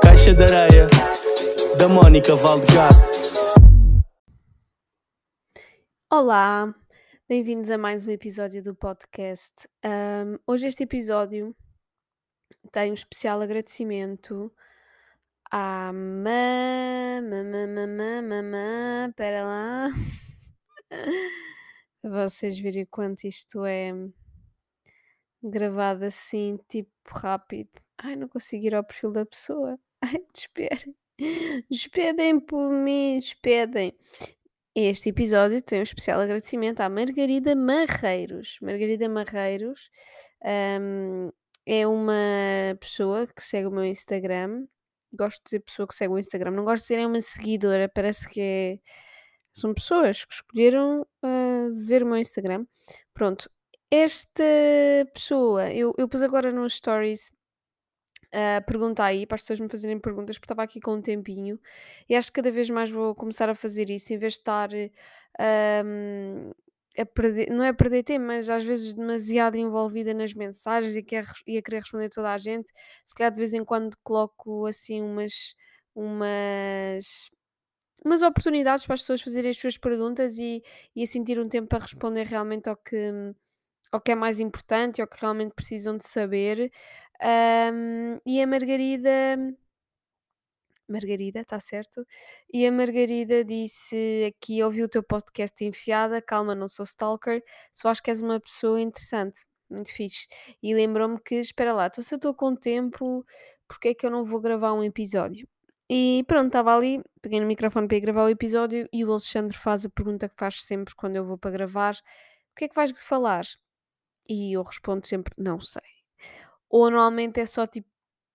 Caixa de areia da Mónica Valdegato. Olá, bem-vindos a mais um episódio do podcast. Ahm, hoje este episódio tem um especial agradecimento à mamã, mamã, mamã, mamã, pera lá, vocês verem quanto isto é gravado assim, tipo rápido. Ai, não consigo ir ao perfil da pessoa. Ai, despedem. Despedem por mim, despedem. Este episódio tem um especial agradecimento à Margarida Marreiros. Margarida Marreiros hum, é uma pessoa que segue o meu Instagram. Gosto de dizer pessoa que segue o Instagram, não gosto de dizer é uma seguidora, parece que é- são pessoas que escolheram ver o meu Instagram. Pronto, esta pessoa, eu, eu pus agora nos stories a perguntar aí para as pessoas me fazerem perguntas, porque estava aqui com um tempinho e acho que cada vez mais vou começar a fazer isso em vez de estar hum, a perder, não é a perder tempo, mas às vezes demasiado envolvida nas mensagens e, quer, e a querer responder toda a gente. Se calhar de vez em quando coloco assim umas, umas, umas oportunidades para as pessoas fazerem as suas perguntas e, e assim ter um tempo para responder realmente ao que, ao que é mais importante ao que realmente precisam de saber. Hum, e a Margarida. Margarida, está certo? E a Margarida disse aqui: ouvi o teu podcast enfiada, calma, não sou stalker, só acho que és uma pessoa interessante, muito fixe. E lembrou-me que, espera lá, se eu estou com tempo, porque é que eu não vou gravar um episódio? E pronto, estava ali, peguei no microfone para ir gravar o episódio e o Alexandre faz a pergunta que faz sempre quando eu vou para gravar: o que é que vais falar? E eu respondo sempre: não sei. Ou normalmente é só tipo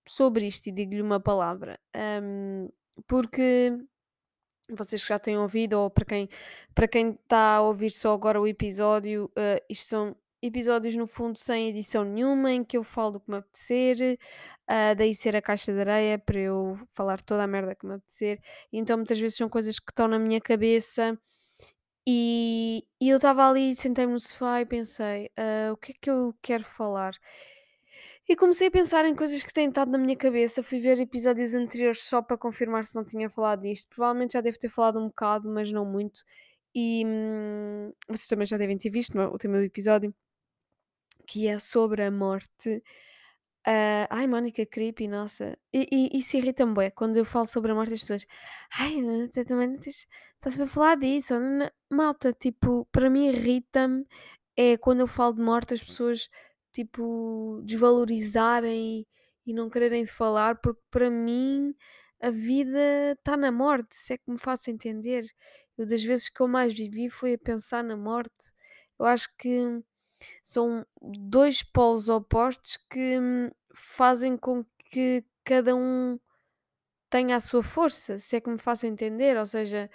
sobre isto e digo-lhe uma palavra. Hum, porque vocês que já têm ouvido, ou para quem para quem está a ouvir só agora o episódio, uh, isto são episódios no fundo sem edição nenhuma, em que eu falo do que me apetecer, uh, daí ser a caixa de areia para eu falar toda a merda que me apetecer. Então muitas vezes são coisas que estão na minha cabeça. E, e eu estava ali, sentei-me no sofá e pensei: "Ah, o que é que eu quero falar? E comecei a pensar em coisas que têm estado na minha cabeça. Fui ver episódios anteriores só para confirmar se não tinha falado disto. Provavelmente já devo ter falado um bocado, mas não muito. E hum, vocês também já devem ter visto no- o tema do episódio, que é sobre a morte. Ah, ai, Mónica, creepy, nossa. E, e isso irrita-me bué, quando eu falo sobre a morte, as pessoas. Ai, também estás a falar disso. não, não." Malta, tipo, para mim irrita-me é quando eu falo de morte, as pessoas, tipo, desvalorizarem e, e não quererem falar, porque para mim a vida está na morte, se é que me faço entender. Eu, das vezes que eu mais vivi foi a pensar na morte. Eu acho que são dois polos opostos que hum, fazem com que cada um tenha a sua força, se é que me faço entender. Ou seja,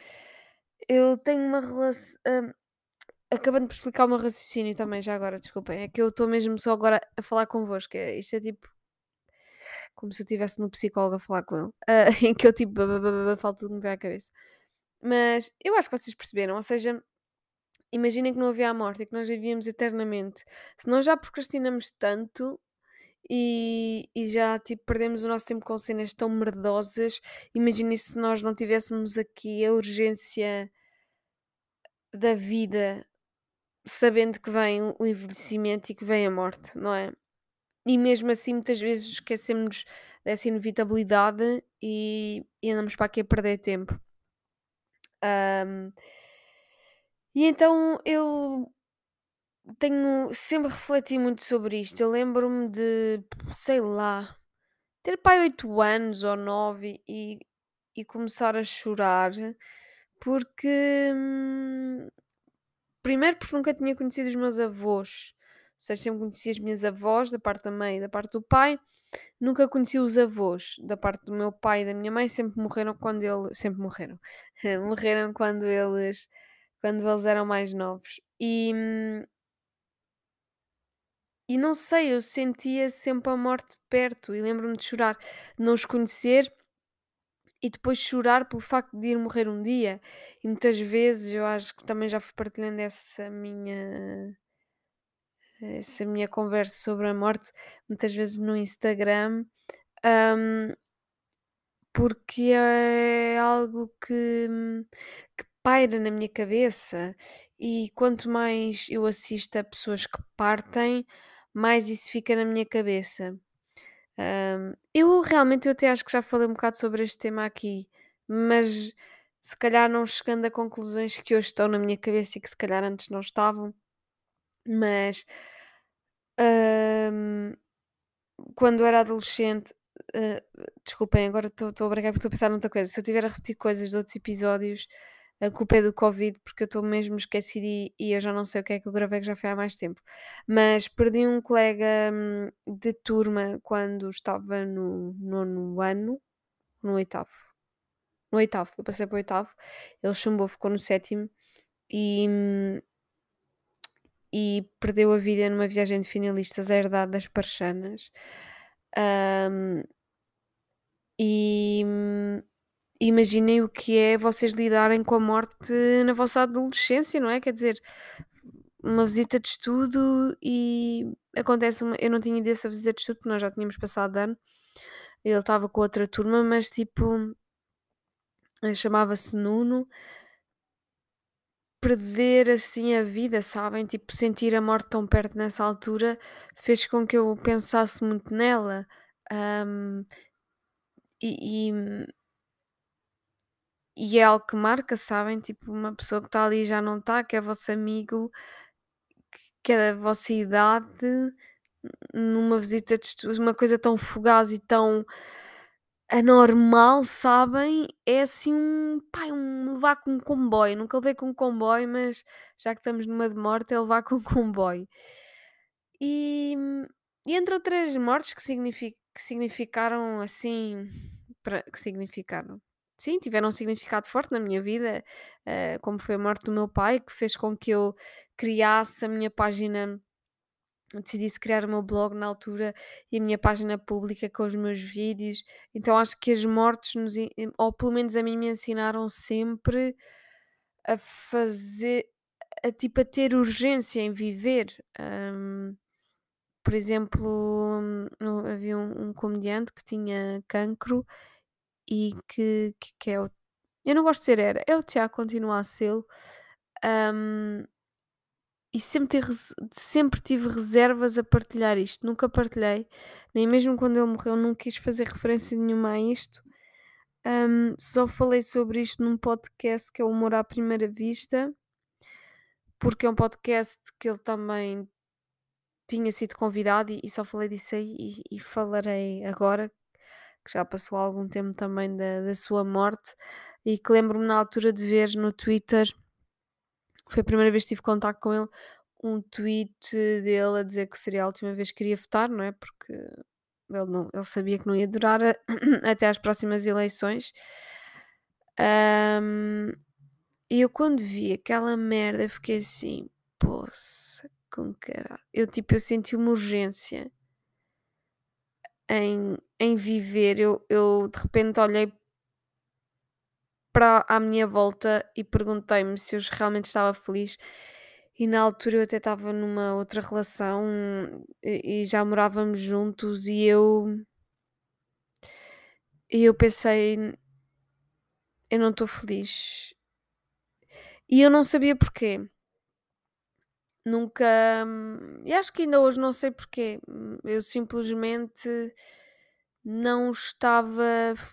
eu tenho uma relação. acabando por explicar o meu raciocínio também, já agora, desculpem. É que eu estou mesmo só agora a falar convosco. é- Isto é tipo. Como se eu estivesse no psicólogo a falar com ele. ah, em que eu tipo. Falta tudo me ver à cabeça. Mas eu acho que vocês perceberam. Ou seja, imaginem que não havia a morte e que nós vivíamos eternamente. Se nós já procrastinamos tanto e, e já tipo perdemos o nosso tempo com cenas tão merdosas, imaginem se nós não tivéssemos aqui a urgência da vida, sabendo que vem o envelhecimento e que vem a morte, não é? E mesmo assim, muitas vezes esquecemos dessa inevitabilidade e, e andamos para aqui a perder tempo. Ahm, e então eu tenho sempre refleti muito sobre isto. Eu lembro-me de, sei lá, ter pai 8 anos ou 9 e, e começar a chorar porque hum, primeiro porque nunca tinha conhecido os meus avós. Ou seja, sempre conheci as minhas avós da parte da mãe e da parte do pai. Nunca conheci os avós da parte do meu pai e da minha mãe. Sempre morreram quando eles... Sempre morreram. morreram quando eles... Quando eles eram mais novos. E, hum, e não sei, eu sentia sempre a morte perto e lembro-me de chorar, não os conhecer e depois chorar pelo facto de ir morrer um dia. E muitas vezes eu acho que também já fui partilhando essa minha essa minha conversa sobre a morte, muitas vezes no Instagram, hum, porque é algo que, que paira na minha cabeça e quanto mais eu assisto a pessoas que partem, mais isso fica na minha cabeça. Eu realmente eu até acho que já falei um bocado sobre este tema aqui, mas se calhar não chegando a conclusões que hoje estão na minha cabeça e que se calhar antes não estavam, mas quando era adolescente, eh, desculpem, agora estou a brincar porque estou a pensar noutra coisa. Se eu tiver a repetir coisas de outros episódios, a culpa é do Covid, porque eu estou mesmo esquecida e, e eu já não sei o que é que eu gravei, que já foi há mais tempo. Mas perdi um colega hum, de turma quando estava no nono ano, no oitavo. No oitavo, eu passei para o oitavo, ele chumbou, ficou no sétimo e, hum, e perdeu a vida numa viagem de finalistas à herdade das Parchanas. Hum, e hum, imaginem o que é vocês lidarem com a morte na vossa adolescência, não é? Quer dizer, uma visita de estudo e acontece uma. Eu não tinha ido essa visita de estudo, porque nós já tínhamos passado de ano. Ele estava com outra turma, mas tipo. Chamava-se Nuno. Perder assim a vida, sabem? Tipo, sentir a morte tão perto nessa altura fez com que eu pensasse muito nela. Ahm, e, e- e é algo que marca, sabem? Tipo, uma pessoa que está ali e já não está, que é vosso amigo, que é da vossa idade, numa visita de estudo, uma coisa tão fugaz e tão anormal, sabem? É assim um, pá, é um levar com um comboio. Nunca levei com um comboio, mas já que estamos numa de morte, é levar com um comboio. E, e entre outras mortes que, signifi- que significaram assim, pra- que significaram, sim, tiveram um significado forte na minha vida, eh, como foi a morte do meu pai, que fez com que eu criasse a minha página decidisse criar o meu blog na altura e a minha página pública com os meus vídeos. Então acho que as mortes, nos, ou pelo menos a mim, me ensinaram sempre a fazer, a tipo, a ter urgência em viver. Ahm, por exemplo, havia um, um comediante que tinha cancro e que, que, que é o. Eu não gosto de ser era, é o Tiago, continua a ser. e sempre, tive res- sempre tive reservas a partilhar isto. Nunca partilhei, nem mesmo quando ele morreu, não quis fazer referência nenhuma a isto. Ahm, só falei sobre isto num podcast que é o Humor à Primeira Vista, porque é um podcast que ele também tinha sido convidado e, e só falei disso aí e, e falarei agora, que já passou algum tempo também da, da sua morte e que lembro-me na altura de ver no Twitter, foi a primeira vez que tive contato com ele, um tweet dele a dizer que seria a última vez que iria votar, não é? Porque ele, não, ele sabia que não ia durar a- até às próximas eleições. Ahm, e eu quando vi aquela merda fiquei assim, poça, com caralho. Eu tipo, eu senti uma urgência em, em viver. Eu, eu de repente olhei para à minha volta e perguntei-me se eu realmente estava feliz. E na altura eu até estava numa outra relação e, e já morávamos juntos e eu e eu pensei, eu não estou feliz. E eu não sabia porquê. Nunca. hum, E acho que ainda hoje não sei porquê. Hum, Eu simplesmente não estava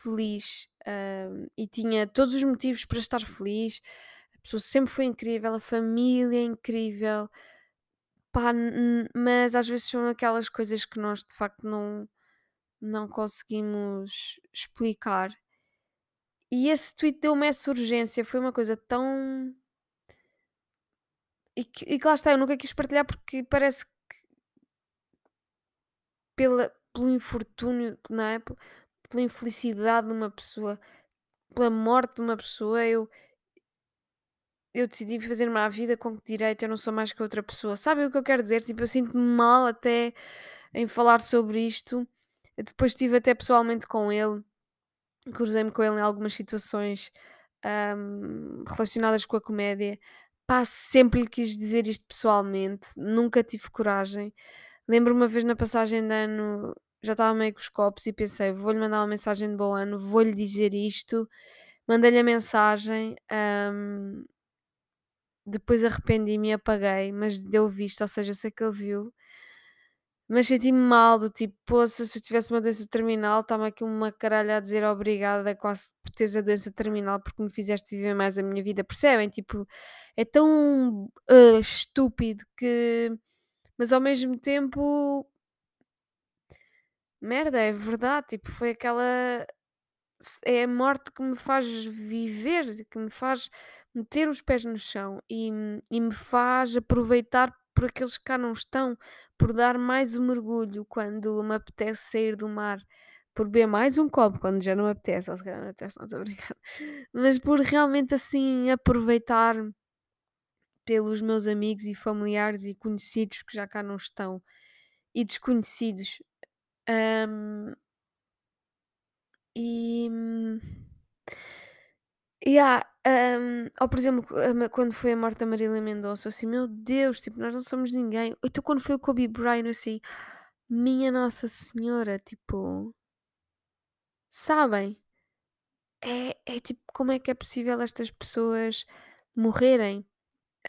feliz. hum, e tinha todos os motivos para estar feliz. A pessoa sempre foi incrível, a família é incrível. Pá, mas às vezes são aquelas coisas que nós de facto não, não conseguimos explicar. E esse tweet deu-me essa urgência. Foi uma coisa tão. E que, e que lá está, eu nunca quis partilhar porque parece que pela, pelo infortúnio, não é? Pel- Pela infelicidade de uma pessoa, pela morte de uma pessoa, eu, eu decidi fazer-me à vida com que direito eu não sou mais que outra pessoa. Sabem o que eu quero dizer? Tipo, eu sinto-me mal até em falar sobre isto. Eu depois estive até pessoalmente com ele, cruzei-me com ele em algumas situações ahm, relacionadas com a comédia. Pá, sempre lhe quis dizer isto pessoalmente, nunca tive coragem. Lembro uma vez na passagem de ano, já estava meio com os copos e pensei: vou-lhe mandar uma mensagem de bom ano, vou-lhe dizer isto. Mandei-lhe a mensagem, hum, depois arrependi-me e apaguei, mas deu visto, ou seja, eu sei que ele viu. Mas senti-me mal, do tipo, poça, se eu tivesse uma doença terminal, estava aqui uma caralha a dizer obrigada quase por teres a doença terminal porque me fizeste viver mais a minha vida, percebem? Tipo, é tão ah, estúpido que. Mas ao mesmo tempo. Merda, é verdade, tipo, foi aquela. É a morte que me faz viver, que me faz meter os pés no chão e, e me faz aproveitar por aqueles que cá não estão, por dar mais um mergulho quando me apetece sair do mar, por beber mais um copo quando já não me apetece, ou se calhar não me apetece, não estou a brincar, mas por realmente assim aproveitar pelos meus amigos e familiares e conhecidos que já cá não estão e desconhecidos. Hum, e. Há, hum, ou por exemplo, quando foi a morte da Marília Mendonça, assim, meu Deus, tipo, nós não somos ninguém. Então quando foi o Kobe Bryant, assim, minha Nossa Senhora, tipo, sabem? É, é tipo, como é que é possível estas pessoas morrerem?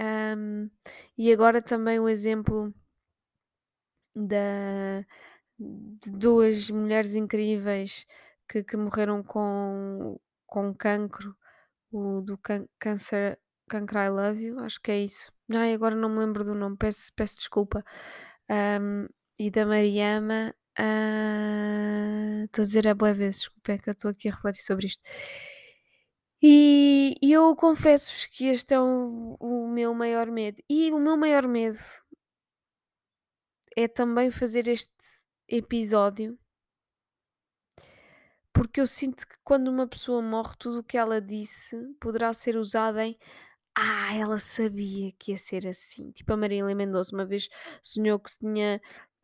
Hum, e agora também o exemplo da, de duas mulheres incríveis que, que morreram com, com cancro, o do can Cancer Cancro I Love You, acho que é isso. Ai, agora não me lembro do nome, peço, peço desculpa. Um, e da Mariama, ah, estou uh, a dizer a boa vezes, desculpa, é que eu estou aqui a refletir sobre isto. E, e eu confesso-vos que este é o, o meu maior medo. E o meu maior medo é também fazer este episódio porque eu sinto que quando uma pessoa morre, tudo o que ela disse poderá ser usado em ah, ela sabia que ia ser assim. Tipo a Marília Mendonça, uma vez sonhou que se tinha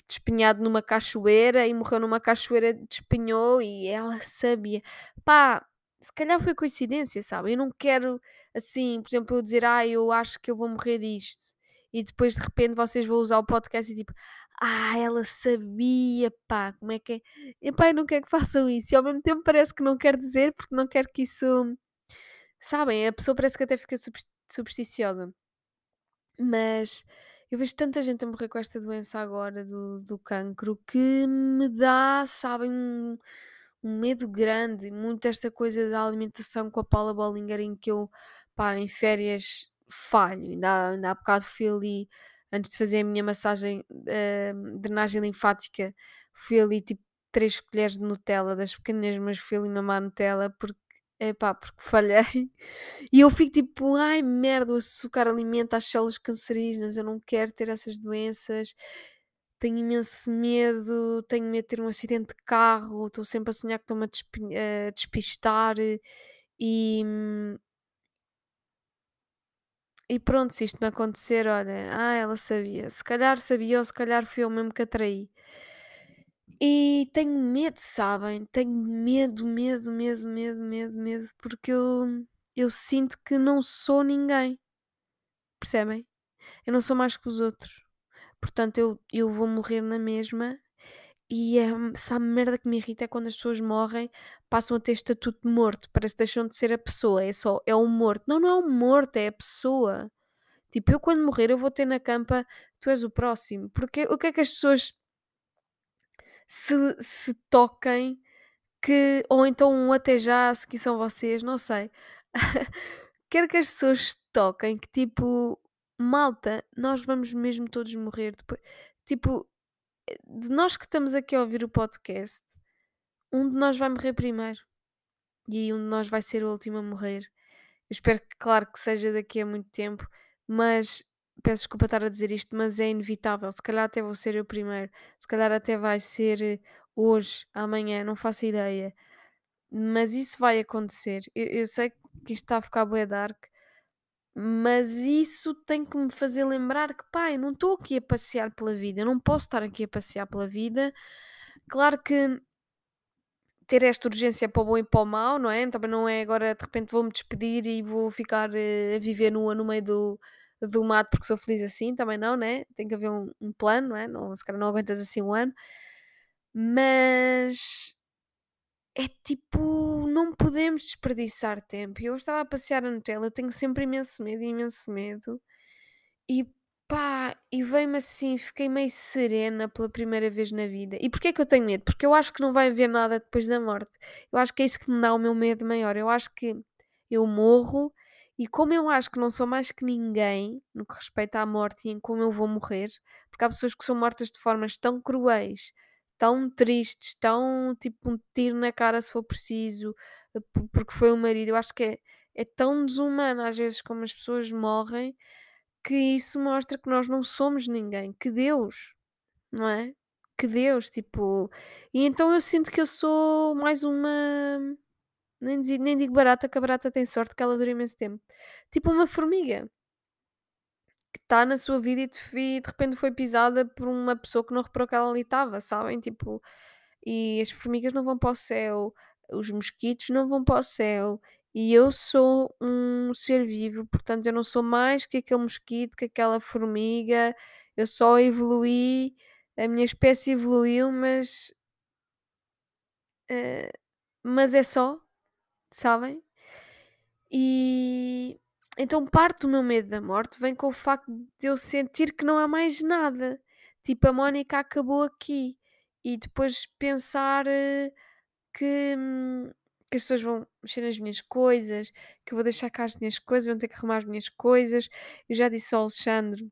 despenhado numa cachoeira e morreu numa cachoeira, despenhou e ela sabia. Pá, se calhar foi coincidência, sabe? Eu não quero, assim, por exemplo, eu dizer, ah, eu acho que eu vou morrer disto. E depois de repente vocês vão usar o podcast e tipo, ah, ela sabia, pá, como é que é? E pá, eu não quero que façam isso. E ao mesmo tempo parece que não quer dizer, porque não quero que isso. Sabem, a pessoa parece que até fica supersticiosa. Mas eu vejo tanta gente a morrer com esta doença agora do, do cancro que me dá, sabem, um, um medo grande. Muito esta coisa da alimentação com a Paula Bollinger, em que eu, pá, em férias falho. Ainda, ainda há bocado fui ali antes de fazer a minha massagem, uh, drenagem linfática, fui ali tipo 3 colheres de Nutella, das pequenas, mas fui ali mamar Nutella porque, epá, porque falhei. E eu fico tipo, ai merda, o açúcar alimenta as células cancerígenas, eu não quero ter essas doenças. Tenho imenso medo, tenho medo de ter um acidente de carro, estou sempre a sonhar que estou-me a despistar e, hum, e pronto, se isto me acontecer, olha, ah, ela sabia. Se calhar sabia ou se calhar fui eu mesmo que atraí. E tenho medo, sabem? Tenho medo, medo, medo, medo, medo, medo, porque eu, eu sinto que não sou ninguém. Percebem? Eu não sou mais que os outros. Portanto, eu, eu vou morrer na mesma. E é, sabe, merda que me irrita é quando as pessoas morrem, passam a ter estatuto de morto. Parece que deixam de ser a pessoa. É só, é o morto. Não, não é o morto, é a pessoa. Tipo, eu quando morrer, eu vou ter na campa, tu és o próximo. Porque o que é que as pessoas se, se toquem que, ou então um até já, se que são vocês, não sei. Quero que as pessoas se toquem que tipo, malta, nós vamos mesmo todos morrer depois. Tipo, de nós que estamos aqui a ouvir o podcast, um de nós vai morrer primeiro. E um de nós vai ser o último a morrer. Eu espero que, claro, que seja daqui a muito tempo, mas peço desculpa estar a dizer isto, mas é inevitável. Se calhar até vou ser eu primeiro, se calhar até vai ser eh, hoje, amanhã, não faço ideia. Mas isso vai acontecer. Eu, eu sei que isto está a ficar bué dark, mas isso tem que me fazer lembrar que, pá, eu não estou aqui a passear pela vida, eu não posso estar aqui a passear pela vida. Claro que ter esta urgência para o bom e para o mau, não é? Também não é agora de repente vou-me despedir e vou ficar uh, a viver nua no meio do, do mato porque sou feliz assim, também não, né? Tem que haver um, um plano, não é? Não, se calhar não aguentas assim um ano. Mas é tipo, não podemos desperdiçar tempo. Eu estava a passear a Nutella, tenho sempre imenso medo, imenso medo. E pá, e veio-me assim, fiquei meio serena pela primeira vez na vida. E porquê é que eu tenho medo? Porque eu acho que não vai haver nada depois da morte. Eu acho que é isso que me dá o meu medo maior. Eu acho que eu morro e como eu acho que não sou mais que ninguém no que respeita à morte e em como eu vou morrer, porque há pessoas que são mortas de formas tão cruéis, tão tristes, tão tipo um tiro na cara se for preciso, eh, porque foi o marido. Eu acho que é, é tão desumano às vezes como as pessoas morrem que isso mostra que nós não somos ninguém, que Deus, não é? Que Deus, tipo. E então eu sinto que eu sou mais uma. Nem, nem digo barata, que a barata tem sorte que ela dura imenso tempo. Tipo uma formiga que está na sua vida e de, e de repente foi pisada por uma pessoa que não reparou que ela ali estava, sabem? Tipo, e as formigas não vão para o céu, os mosquitos não vão para o céu, e eu sou um ser vivo, portanto eu não sou mais que aquele mosquito, que aquela formiga, eu só evoluí, a minha espécie evoluiu, mas. eh, mas é só, sabem? E então parte do meu medo da morte vem com o facto de eu sentir que não há mais nada. Tipo, a Mónica acabou aqui. E depois pensar eh, que, hum, que as pessoas vão mexer nas minhas coisas, que eu vou deixar cá as minhas coisas, vão ter que arrumar as minhas coisas. Eu já disse ao Alexandre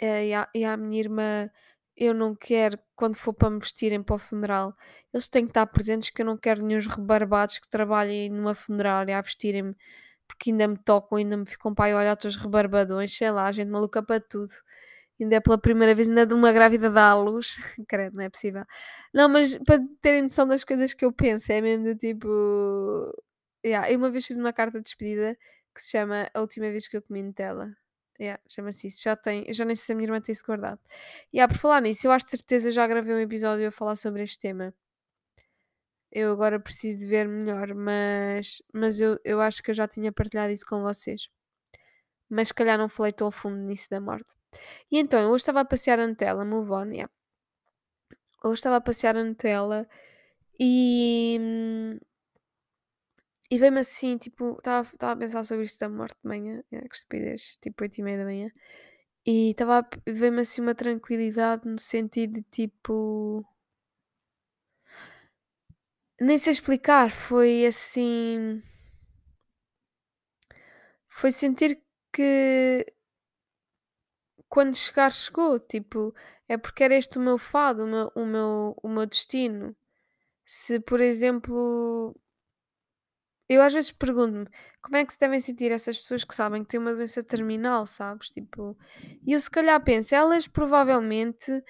eh, e, à, e à minha irmã: eu não quero, quando for para me vestirem para o funeral, eles têm que estar presentes, que eu não quero nenhum rebarbados que trabalhem numa funerária a vestirem-me, porque ainda me tocam, ainda me ficam para aí olhar os rebarbadões, sei lá, gente maluca para tudo. Ainda é pela primeira vez, ainda de uma grávida dá à luz. Credo, não é possível. Não, mas para terem noção das coisas que eu penso, é mesmo do tipo. Yeah, eu uma vez fiz uma carta de despedida que se chama A Última Vez que eu comi Nutella. Yeah, chama-se isso. Já tem, já nem sei se a minha irmã tem isso guardado. E yeah, por falar nisso, eu acho de certeza já gravei um episódio a falar sobre este tema. Eu agora preciso de ver melhor, mas, mas eu, eu acho que eu já tinha partilhado isso com vocês. Mas se calhar não falei tão a fundo nisso da morte. E então, eu hoje estava a passear a Nutella, move on, yeah. Hoje estava a passear a Nutella e. E veio-me assim, tipo, estava a pensar sobre isto da morte de manhã, yeah, que estupidez, tipo 8 e meia da manhã. E estava veio-me assim uma tranquilidade no sentido de tipo. Nem sei explicar, foi assim. Foi sentir que quando chegar, chegou. Tipo, é porque era este o meu fado, o meu, o meu, o meu destino. Se, por exemplo, eu às vezes pergunto-me como é que se devem sentir essas pessoas que sabem que têm uma doença terminal, sabes? Tipo, e eu se calhar penso, elas provavelmente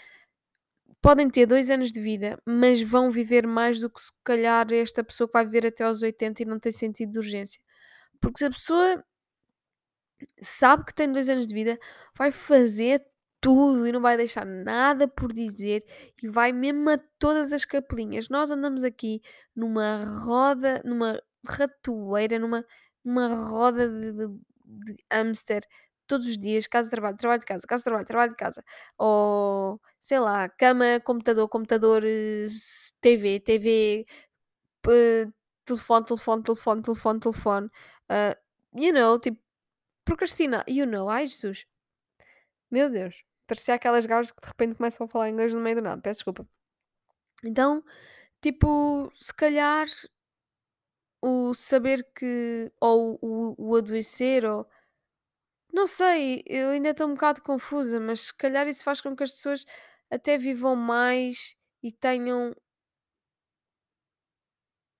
podem ter dois anos de vida, mas vão viver mais do que se calhar esta pessoa que vai viver até aos 80 e não tem sentido de urgência. Porque se a pessoa sabe que tem dois anos de vida, vai fazer tudo e não vai deixar nada por dizer e vai mesmo a todas as capelinhas. Nós andamos aqui numa roda, numa ratoeira, numa, numa roda de, de, de hamster todos os dias, casa trabalho, trabalho de casa, casa trabalho, trabalho de casa, ou sei lá, cama, computador, computador, TV, TV, telefone, telefone, telefone, telefone, telefone. ah, you know, tipo, Procrastinar, you know, ai Jesus, meu Deus, parecia aquelas gajas que de repente começam a falar inglês no meio do nada, peço desculpa. Então, tipo, se calhar o saber que, ou o, o adoecer, ou não sei, eu ainda estou um bocado confusa, mas se calhar isso faz com que as pessoas até vivam mais e tenham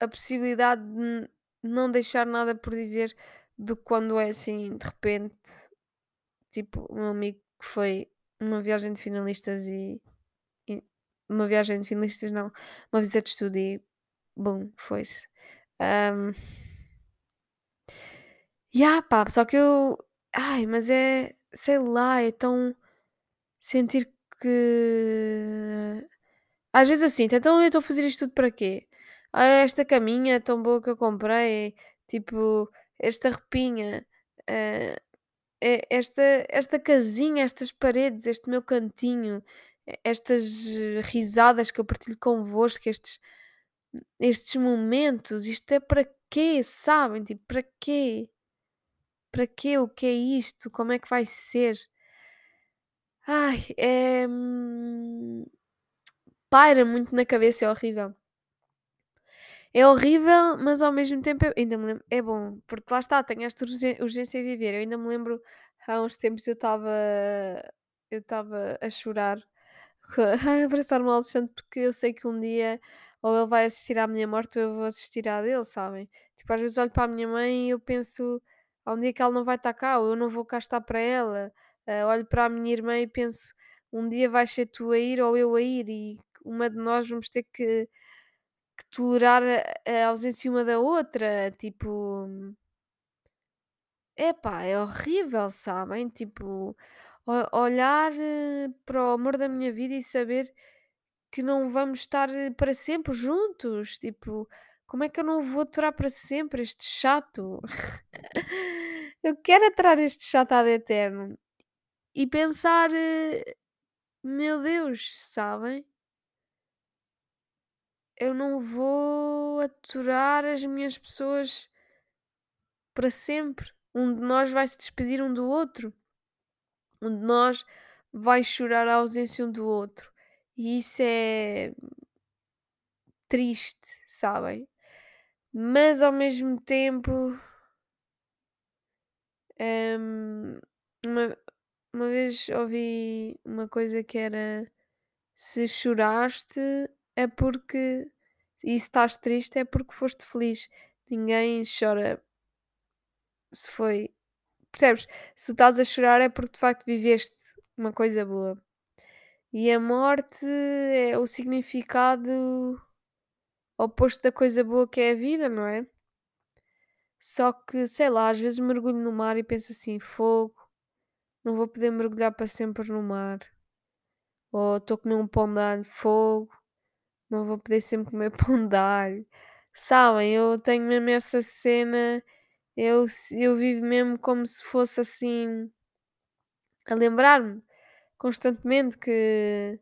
a possibilidade de não deixar nada por dizer do que quando é assim, de repente, tipo, o meu amigo que foi uma viagem de finalistas e E uma viagem de finalistas não, uma visita de estudo e bum, foi-se. Ahm, yeah, pá, só que eu. Ai, mas é. Sei lá, é tão. Sentir que. Às vezes eu sinto, então eu estou a fazer isto tudo para quê? Ah, esta caminha tão boa que eu comprei, tipo, esta roupinha. ah, é esta, esta casinha, estas paredes, este meu cantinho, estas eh, risadas que eu partilho convosco, estes, estes momentos, isto é para quê, sabem? Tipo, para quê? Para quê? O que é isto? Como é que vai ser? Ai, é. hum, Paira muito na cabeça, é horrível. É horrível, mas ao mesmo tempo é, ainda me lembro, é bom, porque lá está, tenho esta urgên- urgência de viver. Eu ainda me lembro, há uns tempos eu estava eu estava a chorar, a abraçar-me ao Alexandre, porque eu sei que um dia ou ele vai assistir à minha morte ou eu vou assistir à dele, sabem? Tipo, às vezes olho para a minha mãe e eu penso, há um dia que ela não vai estar cá, ou eu não vou cá estar para ela. Ah, olho para a minha irmã e penso, um dia vais ser tu a ir ou eu a ir, e uma de nós vamos ter que que tolerar a ausência uma da outra, tipo, epá, é horrível, sabem? Tipo, olhar, eh, para o amor da minha vida e saber que não vamos estar, eh, para sempre juntos, tipo, como é que eu não vou aturar para sempre este chato? Eu quero aturar este chato ad eterno e pensar, eh, meu Deus, sabem? Eu não vou aturar as minhas pessoas para sempre. Um de nós vai se despedir um do outro. Um de nós vai chorar a ausência um do outro. E isso é triste, sabem? Mas ao mesmo tempo, hum, uma, uma vez ouvi uma coisa que era se choraste é porque e se estás triste é porque foste feliz. Ninguém chora se foi Percebes? Se estás a chorar é porque de facto viveste uma coisa boa. E a morte é o significado oposto da coisa boa que é a vida, não é? Só que, sei lá, às vezes mergulho no mar e penso assim: fogo, não vou poder mergulhar para sempre no mar. Ou estou a comer um pão de alho, fogo, não vou poder sempre comer pão de alho. Sabem, eu tenho mesmo essa cena, eu, eu vivo mesmo como se fosse assim, a lembrar-me constantemente que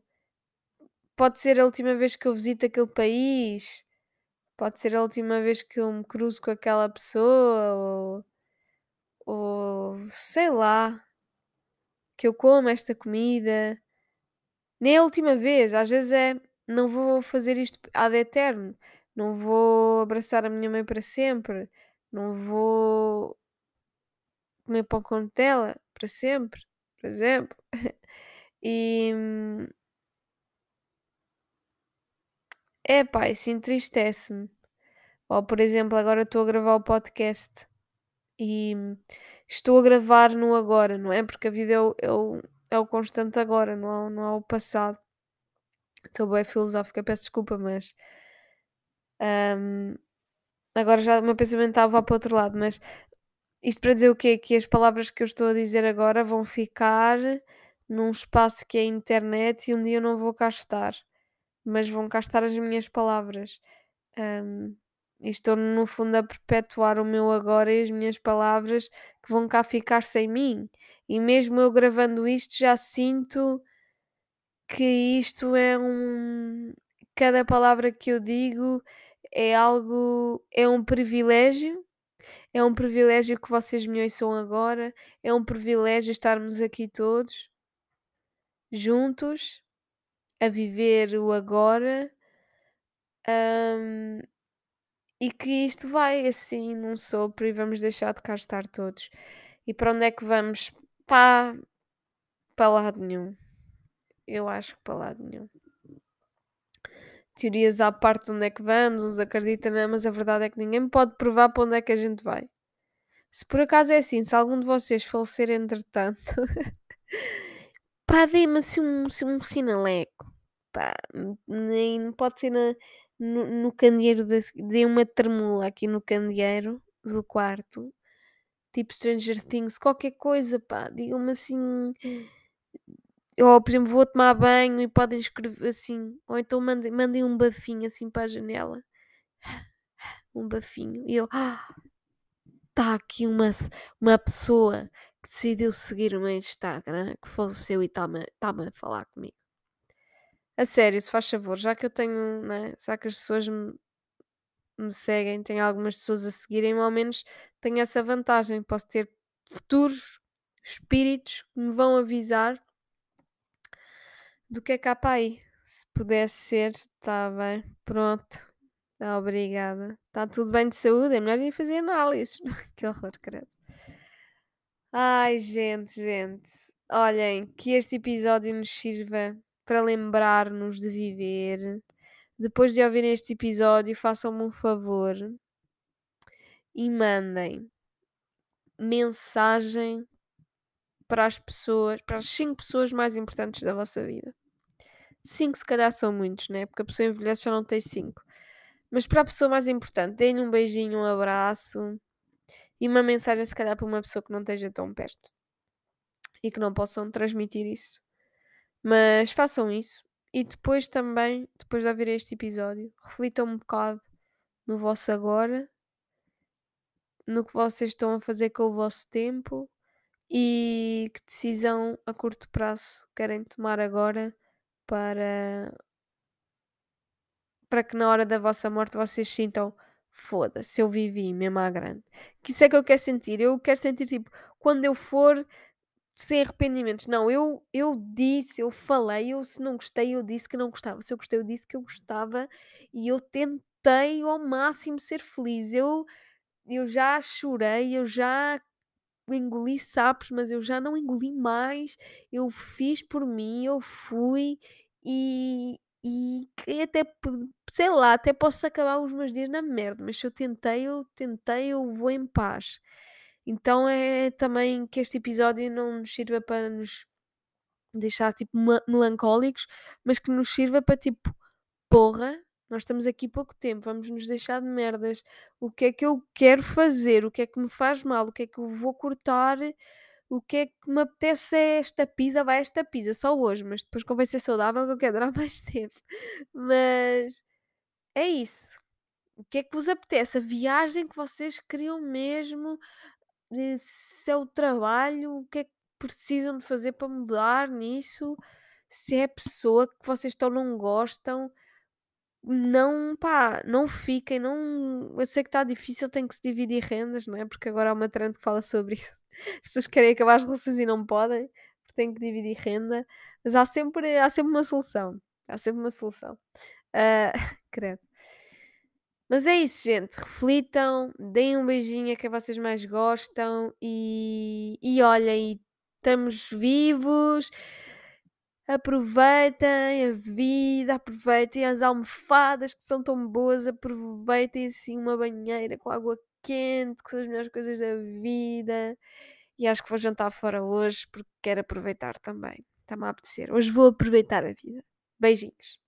pode ser a última vez que eu visito aquele país, pode ser a última vez que eu me cruzo com aquela pessoa, ou, ou sei lá, que eu como esta comida. Nem a última vez, às vezes é não vou fazer isto ad eterno, não vou abraçar a minha mãe para sempre, não vou comer pão com Nutella para sempre, por exemplo. E é pá, isso entristece-me. Ou, por exemplo, agora estou a gravar o podcast e estou a gravar no agora, não é? Porque a vida é o, é o, é o constante agora, não há, não há o passado. Sou bem filosófica, peço desculpa, mas ahm, agora já o meu pensamento estava para o outro lado. Mas isto para dizer o quê? Que as palavras que eu estou a dizer agora vão ficar num espaço que é a internet e um dia eu não vou cá estar, mas vão cá estar as minhas palavras. Ahm, e estou, no fundo, a perpetuar o meu agora e as minhas palavras que vão cá ficar sem mim. E mesmo eu gravando isto, já sinto que isto é um. Cada palavra que eu digo é algo. É um privilégio. É um privilégio que vocês me ouçam agora. É um privilégio estarmos aqui todos juntos a viver o agora. Ahm, E que isto vai assim num sopro e vamos deixar de cá estar todos. E para onde é que vamos? Pá, para lado nenhum. Eu acho que para lado nenhum. Teorias à parte de onde é que vamos, uns acreditam, não, mas a verdade é que ninguém pode provar para onde é que a gente vai. Se por acaso é assim, se algum de vocês falecer entretanto, pá, dê-me assim um, assim um sinaleco. Pá, nem não pode ser na, no, no candeeiro, da- dê uma tremula aqui no candeeiro do quarto tipo Stranger Things, qualquer coisa, pá, digam-me assim. Ou, por exemplo, vou tomar banho e podem escrever assim, ou então mandem, mandem um bafinho assim para a janela, um bafinho, e eu, ah, está aqui uma, uma pessoa decidiu seguir o meu Instagram, que faleceu e está-me tá a falar comigo. A sério, se faz favor, já que eu tenho, né, já que as pessoas me, me seguem, tenho algumas pessoas a seguirem, ao menos tenho essa vantagem. Posso ter futuros espíritos que me vão avisar do que é cá para aí. Se pudesse ser, está bem. Pronto. Obrigada. Está tudo bem de saúde? É melhor ir fazer análises. que horror, credo. Ai, gente, gente. Olhem, que este episódio nos sirva para lembrar-nos de viver. Depois de ouvirem este episódio, façam-me um favor e mandem mensagem para as pessoas, para as 5 pessoas mais importantes da vossa vida. 5 se calhar são muitos, né? Porque a pessoa envelhece já não tem 5. Mas para a pessoa mais importante, deem-lhe um beijinho, um abraço e uma mensagem, se calhar, para uma pessoa que não esteja tão perto e que não possam transmitir isso. Mas façam isso e depois também, depois de ouvir este episódio, reflitam um bocado no vosso agora, no que vocês estão a fazer com o vosso tempo e que decisão a curto prazo querem tomar agora para para que na hora da vossa morte vocês sintam foda-se, eu vivi mesmo à grande. Que isso é que eu quero sentir. Eu quero sentir tipo, quando eu for sem arrependimentos. Não, eu, eu disse, eu falei, eu se não gostei, eu disse que não gostava. Se eu gostei, eu disse que eu gostava e eu tentei ao máximo ser feliz. Eu, eu já chorei, eu já engoli sapos, mas eu já não engoli mais. Eu fiz por mim, eu fui e, e que até, sei lá, até posso acabar os meus dias na merda, mas se eu tentei, eu tentei, eu vou em paz. Então é também que este episódio não nos sirva para nos deixar tipo melancólicos, mas que nos sirva para tipo, porra, nós estamos aqui pouco tempo, vamos nos deixar de merdas. O que é que eu quero fazer? O que é que me faz mal? O que é que eu vou cortar? O que é que me apetece é esta pizza, vai esta pizza, só hoje, mas depois convém ser saudável que eu quero durar mais tempo. Mas é isso. O que é que vos apetece? A viagem que vocês queriam mesmo, se é o trabalho, o que é que precisam de fazer para mudar nisso? Se é a pessoa que vocês estão não gostam, não, pá, não fiquem, não. Eu sei que está difícil, tem que se dividir rendas, não é? Porque agora há uma trend que fala sobre isso. As pessoas querem acabar as relações e não podem, porque têm que dividir renda, mas há sempre, há sempre uma solução. Há sempre uma solução. Uh, credo. Mas é isso, gente. Reflitam, deem um beijinho a quem vocês mais gostam e, e olhem, estamos vivos. Aproveitem a vida, aproveitem as almofadas que são tão boas, aproveitem assim uma banheira com água quente, que são as melhores coisas da vida. E acho que vou jantar fora hoje porque quero aproveitar também. Está-me a apetecer. Hoje vou aproveitar a vida. Beijinhos.